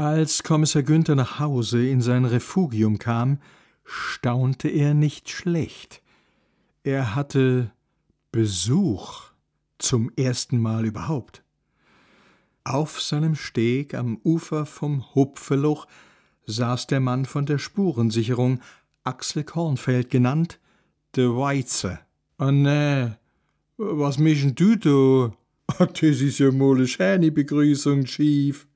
Als Kommissar Günther nach Hause in sein Refugium kam, staunte er nicht schlecht. Er hatte Besuch zum ersten Mal überhaupt. Auf seinem Steg am Ufer vom Hupfeloch saß der Mann von der Spurensicherung, Axel Kornfeld genannt, de Weize. Ah nee, was mischen du da? Das is ja mal eine schöne Begrüßung, Chief.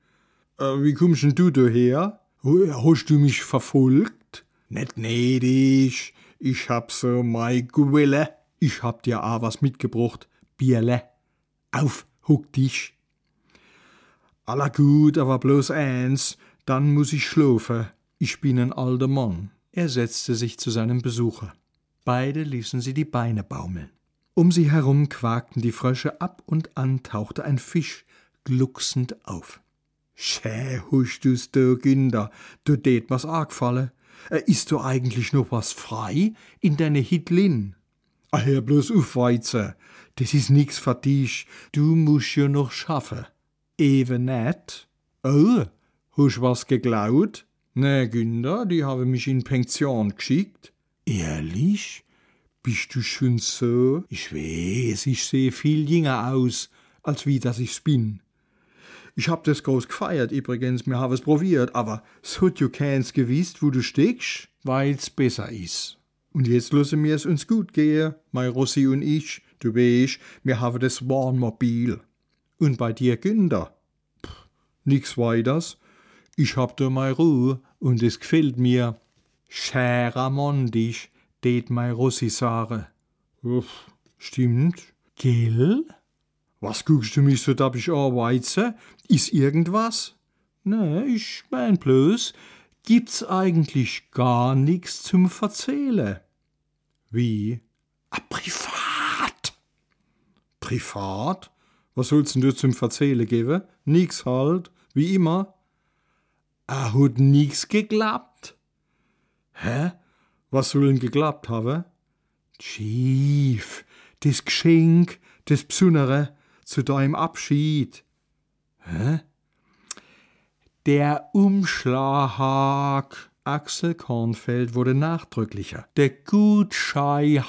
Äh, wie kommst denn du daher? Hast du mich verfolgt? Nicht nedig. Ich hab so mei Gwille. Ich hab dir auch was mitgebracht. Bierle. Auf, huck dich. Aller gut, aber bloß eins. Dann muss ich schlafen. Ich bin ein alter Mann. Er setzte sich zu seinem Besucher. Beide ließen sie die Beine baumeln. Um sie herum quakten die Frösche, ab und an tauchte ein Fisch glucksend auf. Schä, husch du's da, Günder, du tät mir's arg falle. Äh, ist du eigentlich noch was frei in deine Hitlin? Ah, hör bloß auf, Weize, das is nix für dich, du musst ja noch schaffe. Ewe net? Oh, husch was geklaut? Ne, Günder, die habe mich in Pension geschickt. Ehrlich? Bist du schon so? Ich weiß, ich sehe viel jünger aus, als wie dass ich's bin. Ich hab das groß gefeiert übrigens, mir hab es probiert, aber so du keins gewiss, wo du steckst, weil's besser is. Und jetzt lasse es uns gut gehe, mei Rossi und ich, du weißt, mir haben das Warnmobil. Und bei dir, Günder? Pff, nix weiters. Ich hab da mei Ruhe und es gefällt mir. Schärer mondig, det mei Rossi sare. Uff, stimmt. Gell? Was guckst du mich so dabisch an, Weize? Is irgendwas? Ne, ich mein bloß, gibt's eigentlich gar nix zum Verzähle. Wie? A privat. Privat? Was sollst denn du zum Verzähle geben? Nix halt, wie immer. A hat nix geklappt. Hä? Was soll denn geklappt haben? Chief, das Geschenk, das Besondere zu deinem Abschied. Hä? Der Umschlag. Axel Kornfeld wurde nachdrücklicher. Der Gutschei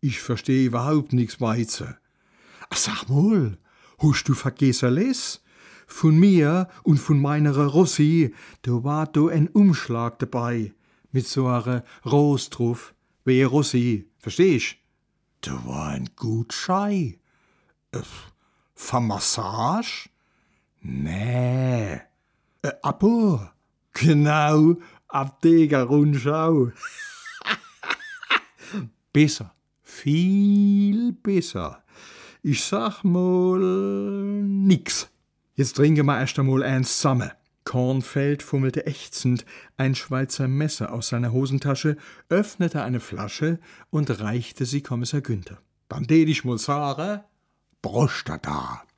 Ich verstehe überhaupt nichts. Ach, sag mal, hast du vergessen les? Von mir und von meiner Rossi, da war da ein Umschlag dabei, mit so einer Ros drauf, wie Rossi, verstehst? Da war ein Gutschei. Äh, für Massage? Nee. Äh, Abo? Genau, Abdecker Rundschau. besser, viel besser. Ich sag mal nix. Jetzt trinken wir erst einmal eins zusammen. Kornfeld fummelte ächzend ein Schweizer Messer aus seiner Hosentasche, öffnete eine Flasche und reichte sie Kommissar Günther. Dann tät ich mal sagen, Prostata.